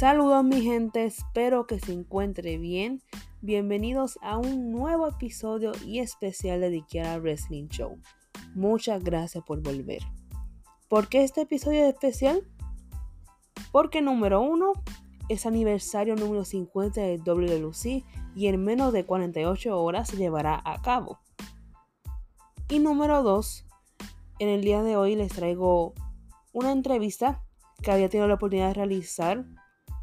Saludos mi gente, espero que se encuentre bien. Bienvenidos a un nuevo episodio y especial dedicado al Wrestling Show. Muchas gracias por volver. ¿Por qué este episodio es especial? Porque número uno es aniversario número 50 de WLC y en menos de 48 horas se llevará a cabo. Y número dos, en el día de hoy les traigo una entrevista que había tenido la oportunidad de realizar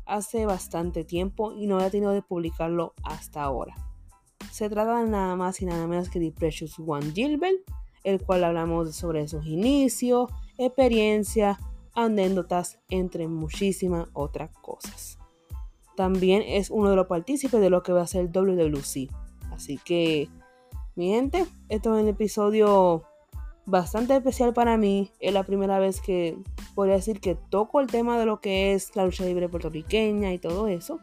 hace bastante tiempo y no había tenido de publicarlo hasta ahora. Se trata de nada más y nada menos que de Precious One Gilbert, el cual hablamos sobre sus inicios, experiencia, anécdotas, entre muchísimas otras cosas. También es uno de los partícipes de lo que va a ser WWC. Así que, mi gente, esto es un episodio bastante especial para mí. Es la primera vez que podría decir que toco el tema de lo que es la lucha libre puertorriqueña y todo eso.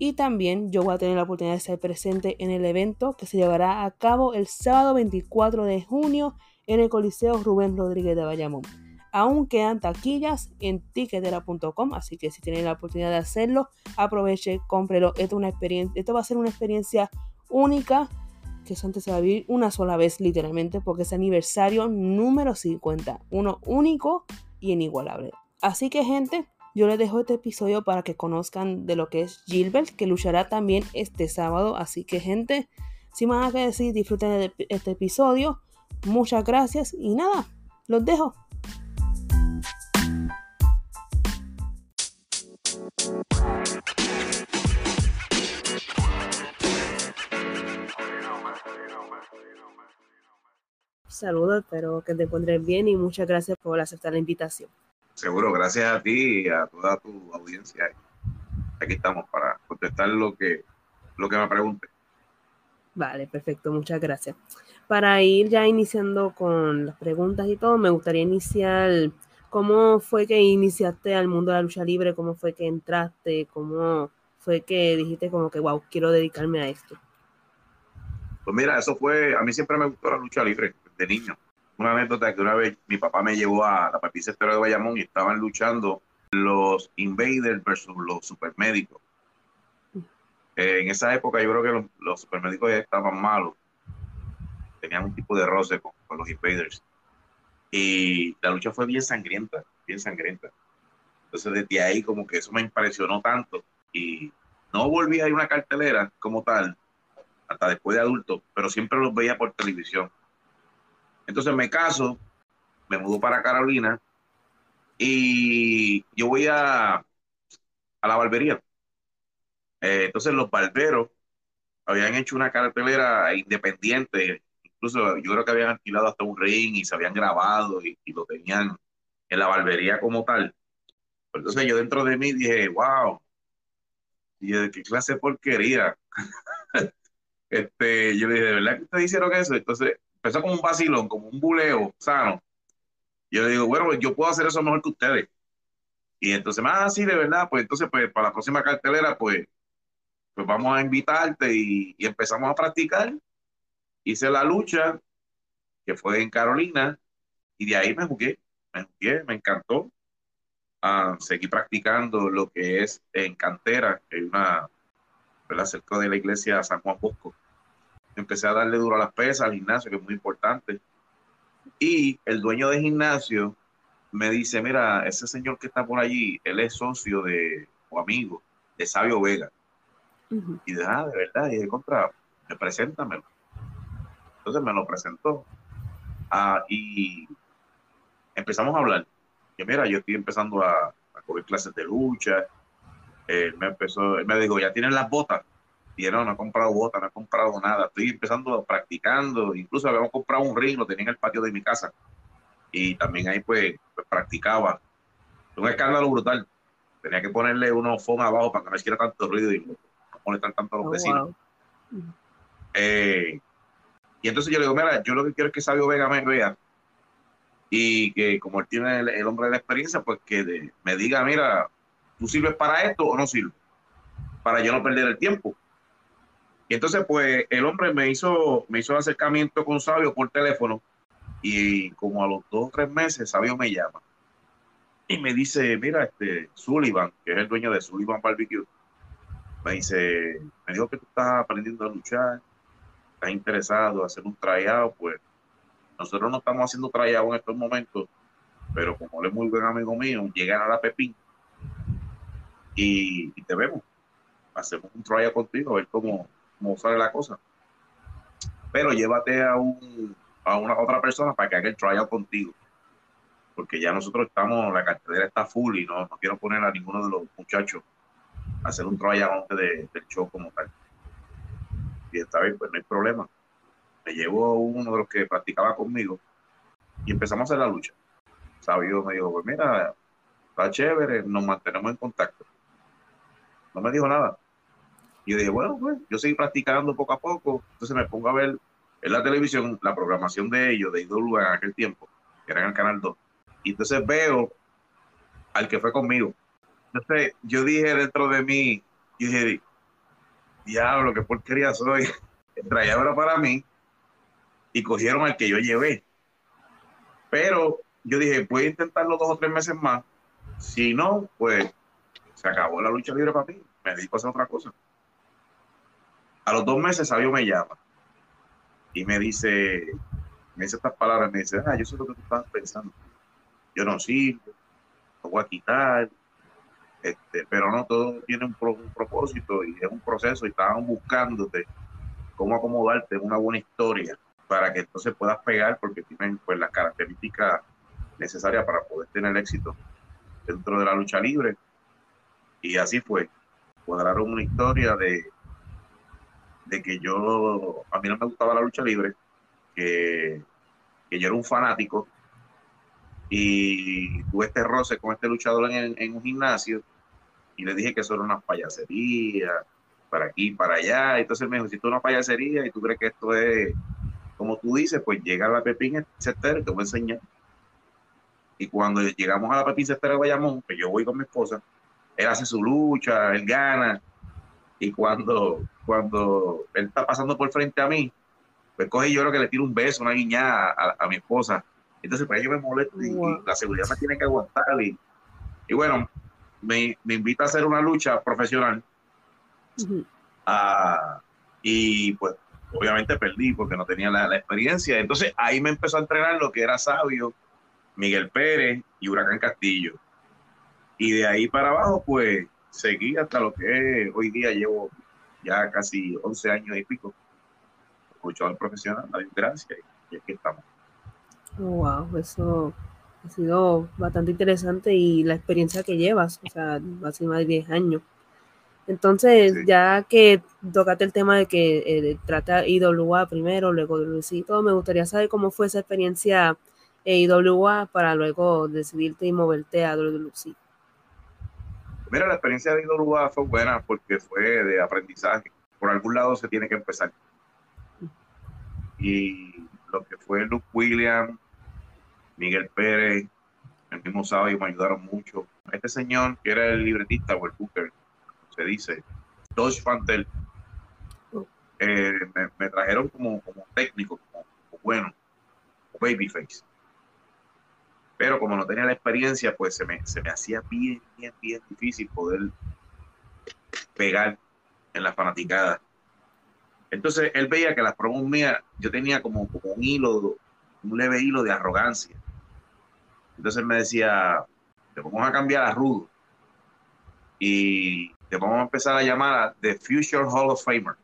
Y también yo voy a tener la oportunidad de estar presente en el evento que se llevará a cabo el sábado 24 de junio en el Coliseo Rubén Rodríguez de Bayamón. Aún quedan taquillas en ticketera.com, así que si tienen la oportunidad de hacerlo, aproveche, cómprelo. Esto, una experiencia, esto va a ser una experiencia única que antes se va a vivir una sola vez literalmente porque es aniversario número 50, uno único y inigualable. Así que gente, yo les dejo este episodio para que conozcan de lo que es Gilbert, que luchará también este sábado. Así que gente, sin más que decir, disfruten de este episodio. Muchas gracias y nada, los dejo. Saludos, espero que te encuentres bien y muchas gracias por aceptar la invitación. Seguro, gracias a ti y a toda tu audiencia. Aquí estamos para contestar lo que, lo que me pregunte. Vale, perfecto, muchas gracias. Para ir ya iniciando con las preguntas y todo, me gustaría iniciar cómo fue que iniciaste al mundo de la lucha libre, cómo fue que entraste, cómo fue que dijiste como que, wow, quiero dedicarme a esto. Pues mira, eso fue, a mí siempre me gustó la lucha libre de niño. Una anécdota que una vez mi papá me llevó a la Papiza Estero de Bayamón y estaban luchando los Invaders versus los Supermédicos. Eh, en esa época yo creo que los, los Supermédicos estaban malos tenían un tipo de roce con, los Invaders. Y la lucha fue bien sangrienta, bien sangrienta. Entonces desde ahí como que eso me impresionó tanto y no volví a ir a una cartelera como tal hasta después de adulto, pero siempre los veía por televisión. Entonces me caso, me mudo para Carolina y yo voy a, a la barbería. Eh, entonces los barberos habían hecho una cartelera independiente incluso yo creo que habían alquilado hasta un ring y se habían grabado y, lo tenían en la barbería como tal. Entonces yo dentro de mí dije, wow, y de qué clase de porquería. este, yo le dije, ¿de verdad que ustedes hicieron eso? Entonces empezó como un vacilón, como un buleo sano. Yo le digo, bueno, yo puedo hacer eso mejor que ustedes. Y entonces, ah, sí, de verdad, pues entonces, pues para la próxima cartelera, pues, pues vamos a invitarte y, y empezamos a practicar hice la lucha, que fue en Carolina, y de ahí me jugué, me jugué, me encantó. Uh, seguí practicando lo que es en cantera, en una, ¿verdad? cerca de la iglesia San Juan Bosco. Empecé a darle duro a las pesas, al gimnasio, que es muy importante. Y el dueño del gimnasio me dice, mira, ese señor que está por allí, él es socio de, o amigo, de Sabio Vega. Y de, ah, de verdad, y de contra, me preséntamelo. Entonces me lo presentó. Ah, y empezamos a hablar. Que mira, yo estoy empezando a, a coger clases de lucha. Él me empezó, él me dijo, ya tienen las botas. No, he comprado botas, no he comprado nada. Estoy empezando practicando. Incluso habíamos comprado un ring, lo tenía en el patio de mi casa. Y también ahí pues, pues practicaba. Un escándalo brutal. Tenía que ponerle unos phone abajo para que no hiciera tanto ruido y no molestar tanto a los oh, vecinos. Eh, y entonces yo le digo, mira, yo lo que quiero es que Sabio Vega me vea y que como él tiene el, hombre de la experiencia, pues que me diga, mira, ¿tú sirves para esto o no sirves? Para yo no perder el tiempo. Y entonces, pues, el hombre me hizo, me hizo acercamiento con Sabio por teléfono y como a los dos o tres meses, Sabio me llama. y me dice, mira, este Sullivan, que es el dueño de Sullivan Barbecue, me dice, me dijo que tú estás aprendiendo a luchar, estás interesado en hacer un tryout, pues nosotros no estamos haciendo tryout en estos momentos, pero como él es muy buen amigo mío, llegan a la Pepín y, te vemos. Hacemos un tryout contigo, a ver cómo, cómo sale la cosa. Pero llévate a, un, a una otra persona para que haga el tryout contigo. Porque ya nosotros estamos, la cartera está full y no, no quiero poner a ninguno de los muchachos a hacer un tryout antes de, del show como tal. Y esta vez, pues no hay problema. Me llevó uno de los que practicaba conmigo y empezamos a hacer la lucha. Sabio me dijo, pues mira, está chévere, nos mantenemos en contacto. No me dijo nada. Y yo dije, bueno, pues yo seguí practicando poco a poco. Entonces me pongo a ver en la televisión la programación de ellos, de IDOLU en aquel tiempo, que era en el Canal 2. Y entonces veo al que fue conmigo. Entonces yo dije dentro de mí, yo dije, diablo, qué porquería soy. Traía ahora para mí y cogieron al que yo llevé. Pero yo dije, voy a intentarlo dos o tres meses más. Si no, pues se acabó la lucha libre para mí. Me dedico a hacer otra cosa. A los dos meses Sabio me llama y me dice, me dice estas palabras, me dice, ah, yo sé lo que tú estás pensando. Yo no sirvo, lo voy a quitar, este, pero no, todo tiene un, propósito y es un proceso y estaban buscándote cómo acomodarte una buena historia para que entonces puedas pegar porque tienen pues las características necesarias para poder tener éxito dentro de la lucha libre y así fue cuadraron una historia de de que yo a mí no me gustaba la lucha libre que, que yo era un fanático y tuve este roce con este luchador en, un gimnasio y le dije que eso era una payasería, para aquí, para allá. Entonces me dijo, si tú una payasería y tú crees que esto es como tú dices, pues llega a la Pepín Cestero y te voy a enseñar. Y cuando llegamos a la Pepín Cestero de Bayamón, que yo voy con mi esposa, él hace su lucha, él gana. Y cuando, cuando él está pasando por frente a mí, pues coge y yo lo que le tiro un beso, una guiñada a mi esposa entonces, pues yo me molesto y, la seguridad me tiene que aguantar. Y, y bueno, me, me, invita a hacer una lucha profesional. Ah, y pues obviamente perdí porque no tenía la, la, experiencia. Entonces ahí me empezó a entrenar lo que era Sabio, Miguel Pérez y Huracán Castillo. Y de ahí para abajo, pues seguí hasta lo que hoy día llevo ya casi 11 años y pico. Luchador profesional, la desgracia, y aquí estamos. Wow, eso ha sido bastante interesante y la experiencia que llevas, o sea, hace más de 10 años. Entonces, ya que tocaste el tema de que eh, trata IWA primero, luego todo, me gustaría saber cómo fue esa experiencia en IWA para luego decidirte y moverte a WC. Mira, la experiencia de IWA fue buena porque fue de aprendizaje. Por algún lado se tiene que empezar. Y lo que fue Luke Williams, Miguel Pérez, el mismo Sabio me ayudaron mucho. Este señor, que era el libretista o el booker, se dice, Dodge Fantel, eh, me, trajeron como, como técnico, como, bueno, como babyface. Pero como no tenía la experiencia, pues se me, se me hacía bien, bien, bien difícil poder pegar en la fanaticada. Entonces él veía que las promos mías, yo tenía como, como un hilo, un leve hilo de arrogancia. Entonces me decía, te vamos a cambiar a Rudo y te vamos a empezar a llamar a The Future Hall of Famer.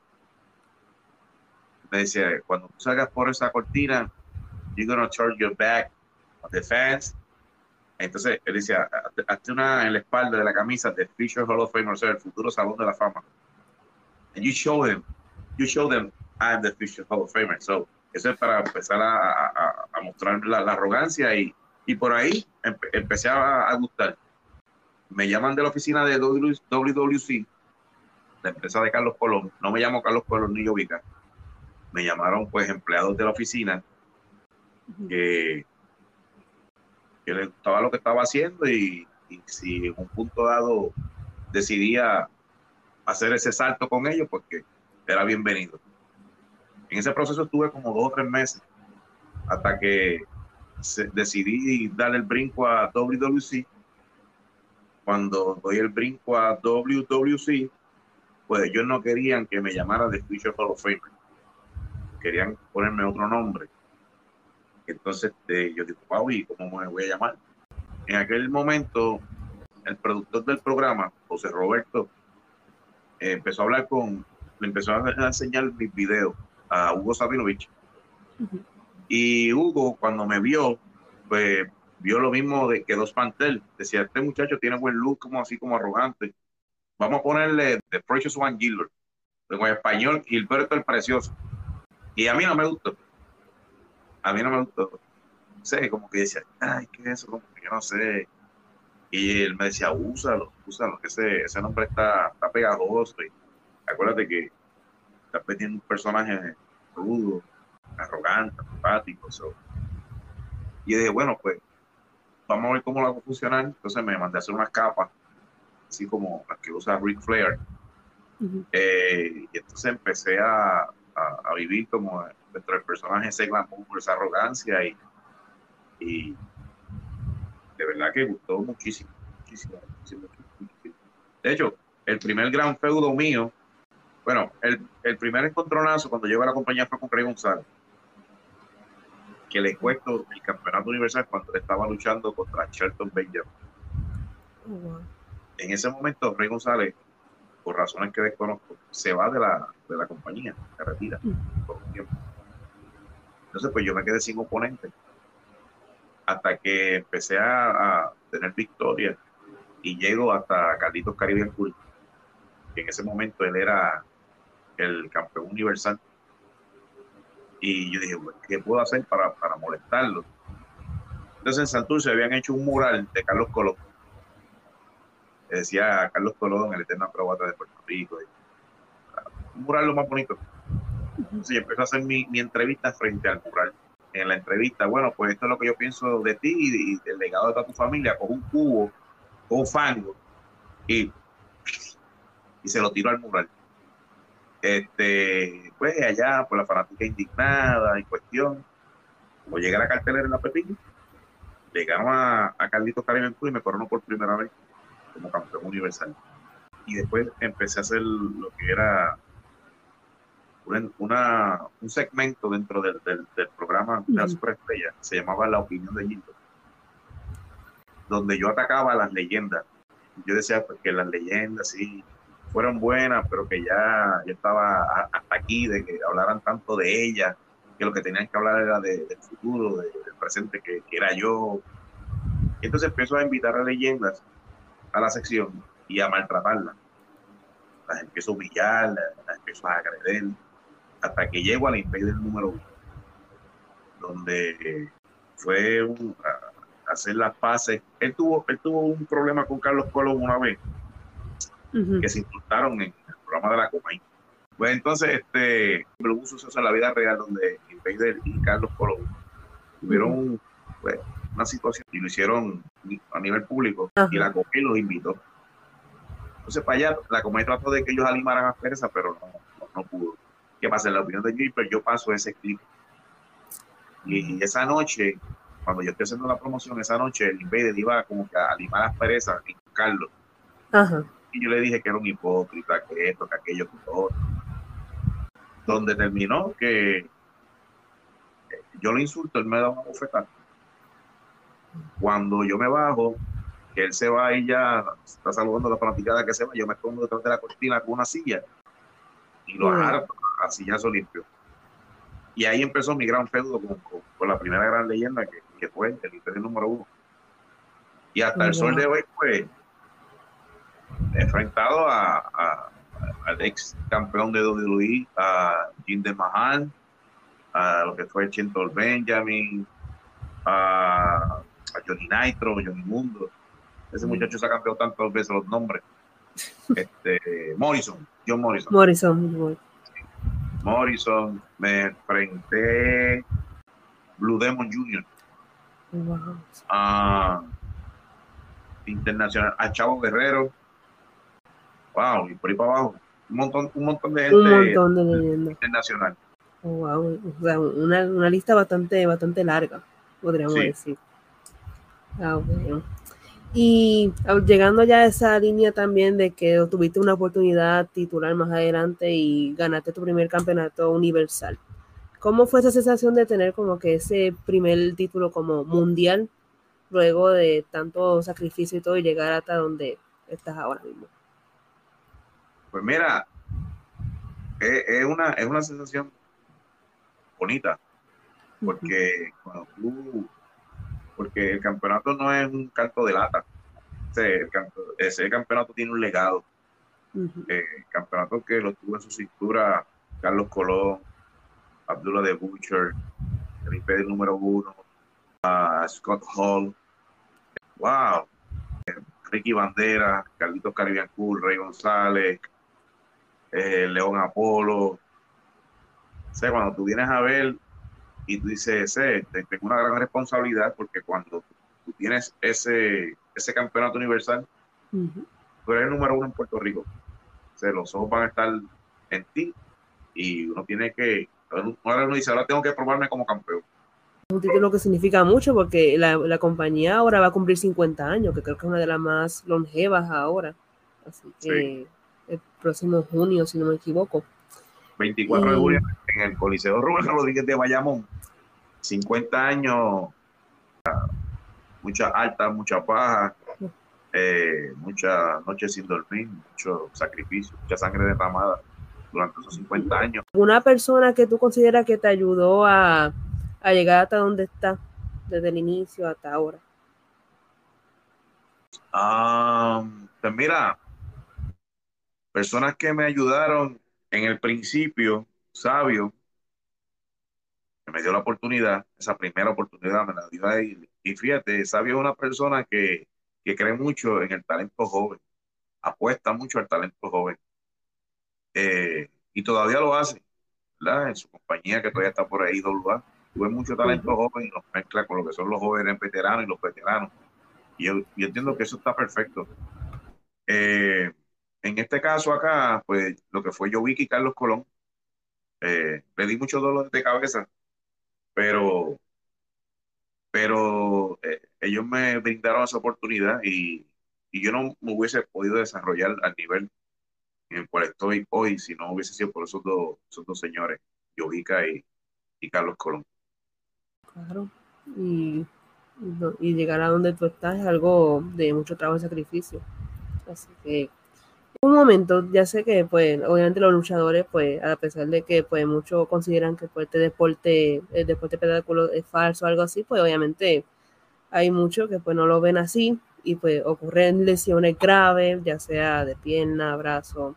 Me decía, cuando tú salgas por esa cortina, you're gonna turn your back fans. Entonces él decía, hazte una en la espalda de la camisa The Future Hall of Famer, o sea, el futuro Salón de la Fama. And you show them, you show them I'm the Future Hall of Famer. So, eso es para empezar a, a, mostrar la, la arrogancia y, y por ahí empecé a, gustar. Me llaman de la oficina de WWC, la empresa de Carlos Colón. No me llamo Carlos Colón ni Yovica. Me llamaron pues empleados de la oficina que, que les gustaba lo que estaba haciendo y, si en un punto dado decidía hacer ese salto con ellos, porque era bienvenido. En ese proceso estuve como dos o tres meses hasta que decidí darle el brinco a WWC cuando doy el brinco a WWC, pues ellos no querían que me llamara de Future Hall of Famer. Querían ponerme otro nombre. Entonces este, yo digo, wow, ¿y cómo me voy a llamar? En aquel momento, el productor del programa, José Roberto, eh, empezó a hablar con, le empezó a enseñar mis videos a Hugo Sabinovich. Y Hugo, cuando me vio, pues vio lo mismo de que Dos Pantel. Decía, este muchacho tiene buen look, como así como arrogante. Vamos a ponerle The Precious One Gilbert. En español, Gilberto el Precioso. Y a mí no me gustó. A mí no me gustó. sé, como que decía, ay, ¿qué es eso? Como que yo no sé. Y él me decía, úsalo, úsalo, que ese, ese nombre está, está pegajoso. Y acuérdate que estás metiendo un personaje rudo, arrogante, antipático. Y yo dije, bueno, pues vamos a ver cómo lo hago funcionar. Entonces me mandé a hacer unas capas, así como las que usa Rick Flair. Eh, y entonces empecé a, a, vivir como del personaje ese glamour, esa arrogancia y, y de verdad que gustó muchísimo, muchísimo, muchísimo, muchísimo. De hecho, el primer gran feudo mío, bueno, el, el primer encontronazo cuando llego a la compañía fue con Rey González que le cuento el campeonato universal cuando estaba luchando contra Shelton Benjamin. En ese momento, Rey González, por razones que desconozco, se va de la, de la compañía, se retira por un tiempo. Entonces, pues yo me quedé sin oponente hasta que empecé a, tener victoria y llego hasta Carlitos Caribbean Cool, que en ese momento él era el campeón universal y yo dije, ¿qué puedo hacer para, para molestarlo? Entonces en Santurce habían hecho un mural de Carlos Colón. Que decía Carlos Colón, el eterno acrobata de Puerto Rico. Un mural lo más bonito. Entonces yo a hacer mi, entrevista frente al mural. En la entrevista, bueno, pues esto es lo que yo pienso de ti y, del legado de toda tu familia, con un cubo, un fango, y, y se lo tiro al mural. Este, pues allá, por la fanática indignada y cuestión, como llegué a la cartelera en la Pepín, llegaron a, a Carlitos Caribe y me coronó por primera vez como campeón universal. Y después empecé a hacer lo que era una, un segmento dentro del, del, programa de la superestrella, se llamaba La Opinión de Gildo, donde yo atacaba a las leyendas. Yo decía pues, que las leyendas, sí, fueron buenas, pero que ya, ya estaba hasta aquí de que hablaran tanto de ella, que lo que tenían que hablar era del futuro, del presente, que, era yo. entonces empezó a invitar a leyendas a la sección y a maltratarlas. Las empezó a humillar, las, empezó a agreder, hasta que llegó al del número uno, donde fue a, hacer las paces. Él tuvo, él tuvo un problema con Carlos Colón una vez, que se insultaron en el programa de la Comay. Pues entonces, este, hubo un suceso en la vida real donde Invader y Carlos Colón tuvieron pues, una situación y lo hicieron a nivel público y la Comay los invitó. Entonces, para allá, la Comay trató de que ellos alimaran a Pereza, pero no, no, pudo. ¿Qué pasa? En la opinión de Gilbert, yo paso ese clip. Y esa noche, cuando yo estoy haciendo la promoción, esa noche el Invader iba como que a limar las perezas y. Ajá y yo le dije que era un hipócrita, que esto, que aquello, que todo. Donde terminó que yo le insulto, él me da una bofetada. Cuando yo me bajo, que él se va y ya está saludando a la fanaticada que se va, yo me pongo detrás de la cortina con una silla y lo harto, así ya limpio. Y ahí empezó mi gran feudo con, la primera gran leyenda que, que fue el imperio número uno. Y hasta el sol de hoy, pues, enfrentado a, al ex campeón de WWE, a Jim de Mahal, a lo que fue Chentor Benjamin, a, Johnny Nitro, Johnny Mundo. Ese muchacho se ha cambiado tantas veces los nombres. Este, Morrison, John Morrison. Morrison. Morrison, me enfrenté Blue Demon Jr. A Internacional, a Chavo Guerrero, wow, y por ahí para abajo. Un montón, un montón de gente un montón de leyendas. internacional. Oh, wow, o sea, una, una, lista bastante, bastante larga, podríamos decir. Ah, bueno. Y llegando ya a esa línea también de que tuviste una oportunidad titular más adelante y ganaste tu primer campeonato universal. ¿Cómo fue esa sensación de tener como que ese primer título como mundial luego de tanto sacrificio y todo y llegar hasta donde estás ahora mismo? Pues mira, es, una, es una sensación bonita, porque cuando tú, porque el campeonato no es un canto de lata, ese, campeonato tiene un legado, eh, el campeonato que lo tuvo en su cintura Carlos Colón, Abdullah de Butcher, el IP número uno, Scott Hall, wow, Ricky Bandera, Carlitos Caribbean Cool, Rey González, eh, León Apolo. O sea, cuando tú vienes a ver y tú dices, tengo una gran responsabilidad porque cuando tú tienes ese, ese campeonato universal, tú eres el número uno en Puerto Rico. O sea, los ojos van a estar en ti y uno tiene que, ahora uno dice, ahora tengo que probarme como campeón. Un título que significa mucho porque la, la, compañía ahora va a cumplir 50 años, que creo que es una de las más longevas ahora. Así que el próximo junio, si no me equivoco. 24 de junio en el Coliseo Rubén Rodríguez de Bayamón. 50 años, mucha alta, mucha paja, eh, muchas noches sin dormir, mucho sacrificio, mucha sangre derramada durante esos 50 años. ¿Una persona que tú consideras que te ayudó a, a llegar hasta donde está, desde el inicio hasta ahora? Ah, pues mira, personas que me ayudaron en el principio, Sabio, que me dio la oportunidad, esa primera oportunidad me la dio a él. Y fíjate, Sabio es una persona que, cree mucho en el talento joven, apuesta mucho al talento joven. Eh, y todavía lo hace, ¿verdad? En su compañía que todavía está por ahí, WA. Tuve mucho talento joven y lo mezcla con lo que son los jóvenes veteranos y los veteranos. Y yo, yo entiendo que eso está perfecto. Eh, en este caso acá, pues lo que fue yo, y Carlos Colón, eh, le di mucho dolor de cabeza, pero, pero eh, ellos me brindaron esa oportunidad y, yo no me hubiese podido desarrollar al nivel en el cual estoy hoy si no hubiese sido por esos dos, esos dos señores, Yovica y, y Carlos Colón. Claro, y, y llegar a donde tú estás es algo de mucho trabajo y sacrificio. Así que un momento, ya sé que pues obviamente los luchadores pues a pesar de que pues muchos consideran que pues, este deporte, el deporte pedículo es falso o algo así, pues obviamente hay muchos que pues no lo ven así y pues ocurren lesiones graves, ya sea de pierna, brazo,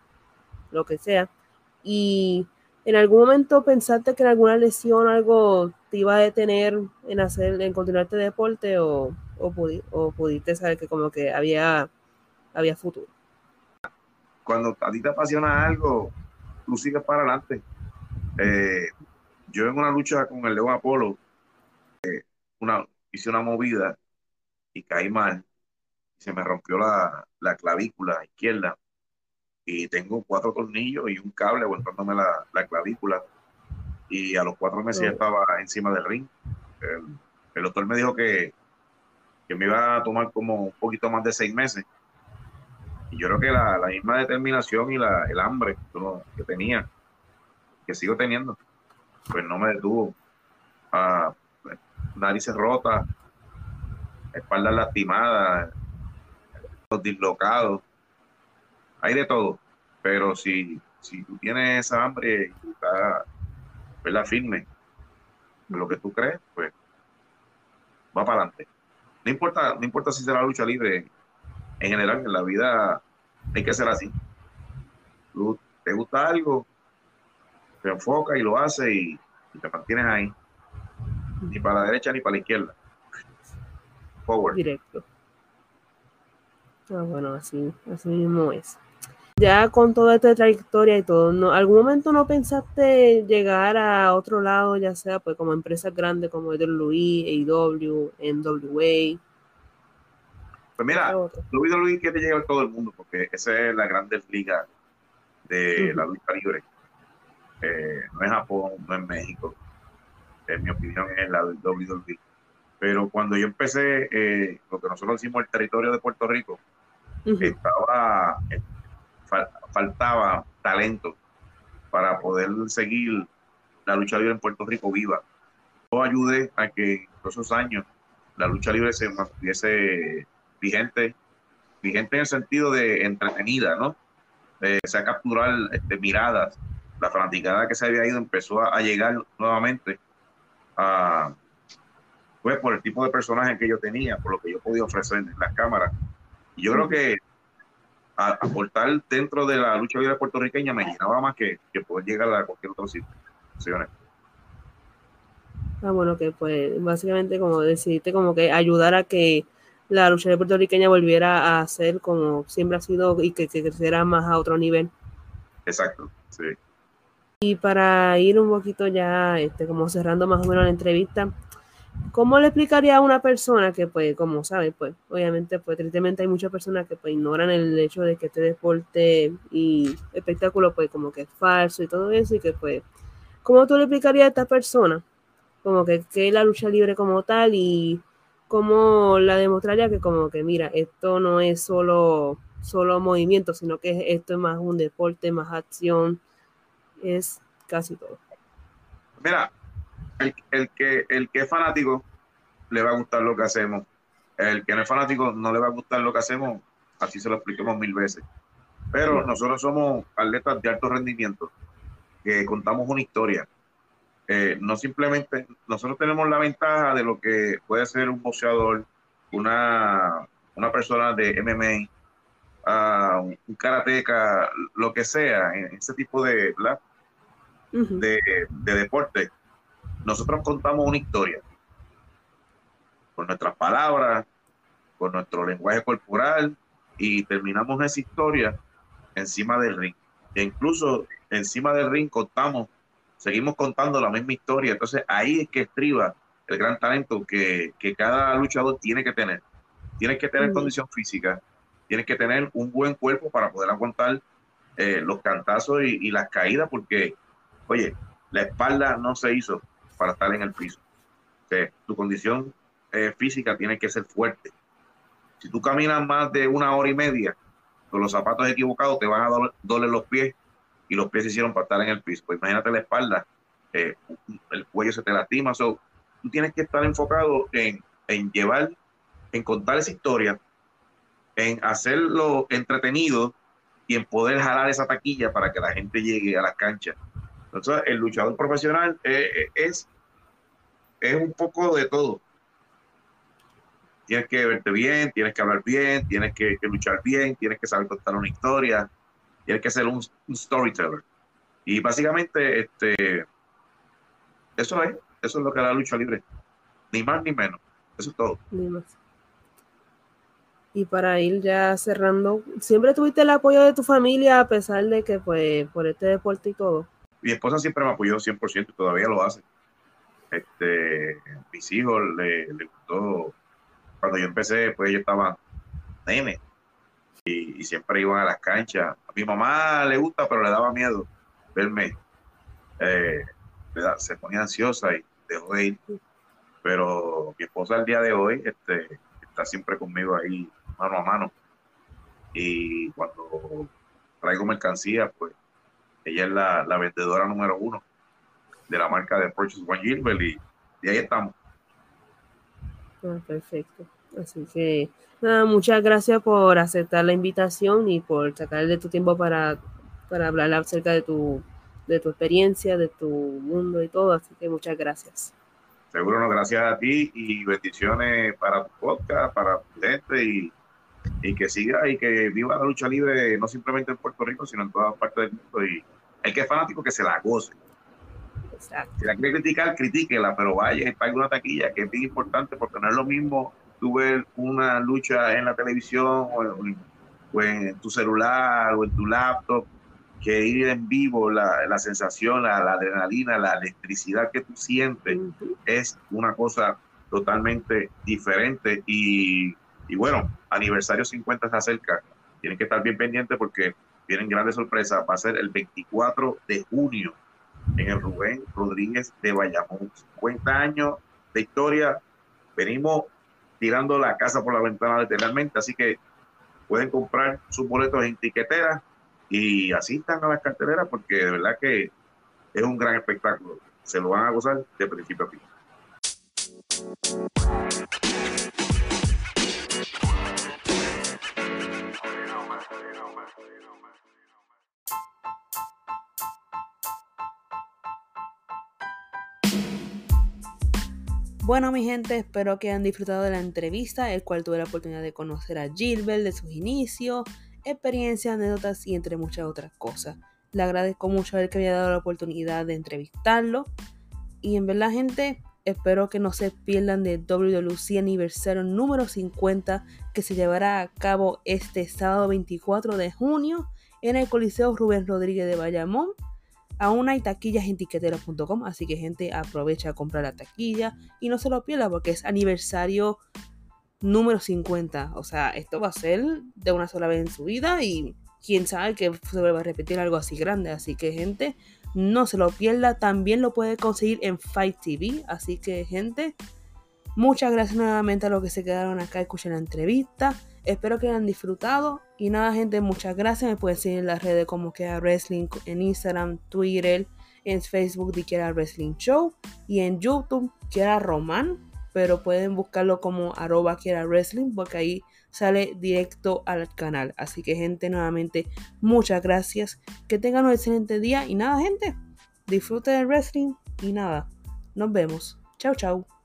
lo que sea. Y en algún momento pensaste que alguna lesión algo te iba a detener en hacer, en continuar este deporte o, o, o pudiste saber que como que había, había futuro cuando a ti te apasiona algo, tú sigues para adelante. Eh, yo en una lucha con el León Apolo, eh, una, hice una movida y caí mal. Se me rompió la, clavícula izquierda. Y tengo cuatro tornillos y un cable aguantándome la, la clavícula. Y a los cuatro meses ya estaba encima del ring. El, doctor me dijo que, que me iba a tomar como un poquito más de seis meses y yo creo que la, misma determinación y la, el hambre que, tenía, que sigo teniendo, pues no me detuvo. Ah, narices rotas, espaldas lastimadas, los dislocados, hay de todo. Pero si, si tú tienes esa hambre y estás firme en lo que tú crees, pues va para adelante. No importa, no importa si será lucha libre, en general en la vida hay que ser así. te gusta algo, te enfoca y lo hace y, te mantienes ahí. Ni para la derecha ni para la izquierda. Forward. Directo. Ah, bueno, así, así mismo es. Ya con toda esta trayectoria y todo, ¿no? ¿algún momento no pensaste llegar a otro lado, ya sea pues como empresas grandes como WWE, AEW, NWA? Pues mira, WWE quiere llegar a todo el mundo porque esa es la grande liga de la lucha libre. Eh, no es Japón, no es México. En mi opinión es la WWE. Pero cuando yo empecé, eh, lo que nosotros hicimos el territorio de Puerto Rico, estaba, eh, faltaba talento para poder seguir la lucha libre en Puerto Rico viva. Yo ayudé a que en esos años la lucha libre se mantuviese vigente, vigente en el sentido de entretenida, ¿no? Eh, se ha capturar este, miradas. La fanaticada que se había ido empezó a, llegar nuevamente a, pues por el tipo de personaje que yo tenía, por lo que yo podía ofrecer en las cámaras. Y yo creo que aportar dentro de la lucha libre puertorriqueña me llenaba más que, que poder llegar a cualquier otro sitio. Ah, bueno, que pues básicamente como decidiste como que ayudar a que la lucha libre puertorriqueña volviera a ser como siempre ha sido y que, que creciera más a otro nivel. Exacto, sí. Y para ir un poquito ya, este, como cerrando más o menos la entrevista, ¿Cómo le explicaría a una persona que, pues, como sabe, pues, obviamente, pues, tristemente hay muchas personas que, pues, ignoran el hecho de que este deporte y espectáculo, pues, como que es falso y todo eso, y que, pues, ¿cómo tú le explicarías a esta persona? Como que, que la lucha libre como tal y cómo la demostraría que, como que, mira, esto no es solo, solo movimiento, sino que esto es más un deporte, más acción, es casi todo. Mira, el, que, el que es fanático le va a gustar lo que hacemos. El que no es fanático no le va a gustar lo que hacemos, así se lo expliquemos mil veces. Pero nosotros somos atletas de alto rendimiento, que contamos una historia. Eh, no simplemente, nosotros tenemos la ventaja de lo que puede ser un boxeador, una, una persona de MMA, ah, un karateca, lo que sea, en ese tipo de, de, de deporte. Nosotros contamos una historia. Con nuestras palabras, con nuestro lenguaje corporal y terminamos esa historia encima del ring. E incluso encima del ring contamos, seguimos contando la misma historia. Entonces ahí es que estriba el gran talento que, cada luchador tiene que tener. Tienes que tener condición física, tienes que tener un buen cuerpo para poder aguantar eh, los cantazos y, y las caídas, porque, oye, la espalda no se hizo para estar en el piso. tu condición eh, física tiene que ser fuerte. Si tú caminas más de una hora y media con los zapatos equivocados, te van a doler, los pies y los pies se hicieron para estar en el piso. Pues imagínate la espalda, eh, el cuello se te lastima. So, tú tienes que estar enfocado en, en llevar, en contar esa historia, en hacerlo entretenido y en poder jalar esa taquilla para que la gente llegue a las canchas entonces, el luchador profesional eh, eh, es, es un poco de todo. Tienes que verte bien, tienes que hablar bien, tienes que, luchar bien, tienes que saber contar una historia, tienes que ser un, storyteller. Y básicamente, este, eso es, eso es lo que da la lucha libre. Ni más ni menos. Eso es todo. Y para ir ya cerrando, ¿siempre tuviste el apoyo de tu familia a pesar de que, pues, por este deporte y todo? mi esposa siempre me apoyó 100% y todavía lo hace. Este, mis hijos le, gustó. Cuando yo empecé, pues ellos estaban nene y, siempre iban a las canchas. Mi mamá le gusta, pero le daba miedo verme. Eh, se ponía ansiosa y dejó de ir. Pero mi esposa al día de hoy este, está siempre conmigo ahí mano a mano. Y cuando traigo mercancía, pues ella es la, vendedora número uno de la marca de Purchase One Gilbert y, ahí estamos. Ah, perfecto. Así que nada, muchas gracias por aceptar la invitación y por sacar de tu tiempo para, para hablar acerca de tu, de tu experiencia, de tu mundo y todo. Así que muchas gracias. Seguro, no, gracias a ti y bendiciones para tu podcast, para tu gente y y que siga y que viva la lucha libre no simplemente en Puerto Rico, sino en todas partes del mundo. Y el que es fanático que se la goce. Si la quiere criticar, critíquela, pero vaya y pague una taquilla, que es bien importante porque no es lo mismo tú ver una lucha en la televisión o en, tu celular o en tu laptop que ir en vivo, la, la sensación, la, adrenalina, la electricidad que tú sientes es una cosa totalmente diferente y y bueno, aniversario 50 se acerca. Tienen que estar bien pendientes porque vienen grandes sorpresas. Va a ser el 24 de junio en el Rubén Rodríguez de Bayamón. 50 años de historia venimos tirando la casa por la ventana literalmente, así que pueden comprar sus boletos en tiquetera y asistan a las carteleras porque de verdad que es un gran espectáculo. Se lo van a gozar de principio a fin. Bueno, mi gente, espero que hayan disfrutado de la entrevista, el cual tuve la oportunidad de conocer a Gilbert de sus inicios, experiencias, anécdotas y entre muchas otras cosas. Le agradezco mucho él que había dado la oportunidad de entrevistarlo. Y en verdad, gente, espero que no se pierdan de WWC aniversario número 50 que se llevará a cabo este sábado 24 de junio en el Coliseo Rubén Rodríguez de Bayamón Aún hay taquillas en tiquetero.com, así que gente aprovecha a comprar la taquilla y no se lo pierda porque es aniversario número 50. O sea, esto va a ser de una sola vez en su vida y quién sabe que se vuelva a repetir algo así grande. Así que gente, no se lo pierda. También lo puede conseguir en Fight TV. Así que gente, muchas gracias nuevamente a los que se quedaron acá escuchando la entrevista. Espero que hayan disfrutado. Y nada, gente, muchas gracias. Me pueden seguir en las redes como Queda Wrestling, en Instagram, Twitter, en Facebook de Queda Wrestling Show y en YouTube Queda Román. Pero pueden buscarlo como arroba Queda Wrestling porque ahí sale directo al canal. Así que, gente, nuevamente, muchas gracias. Que tengan un excelente día. Y nada, gente, disfruten del wrestling. Y nada, nos vemos. Chao, chao.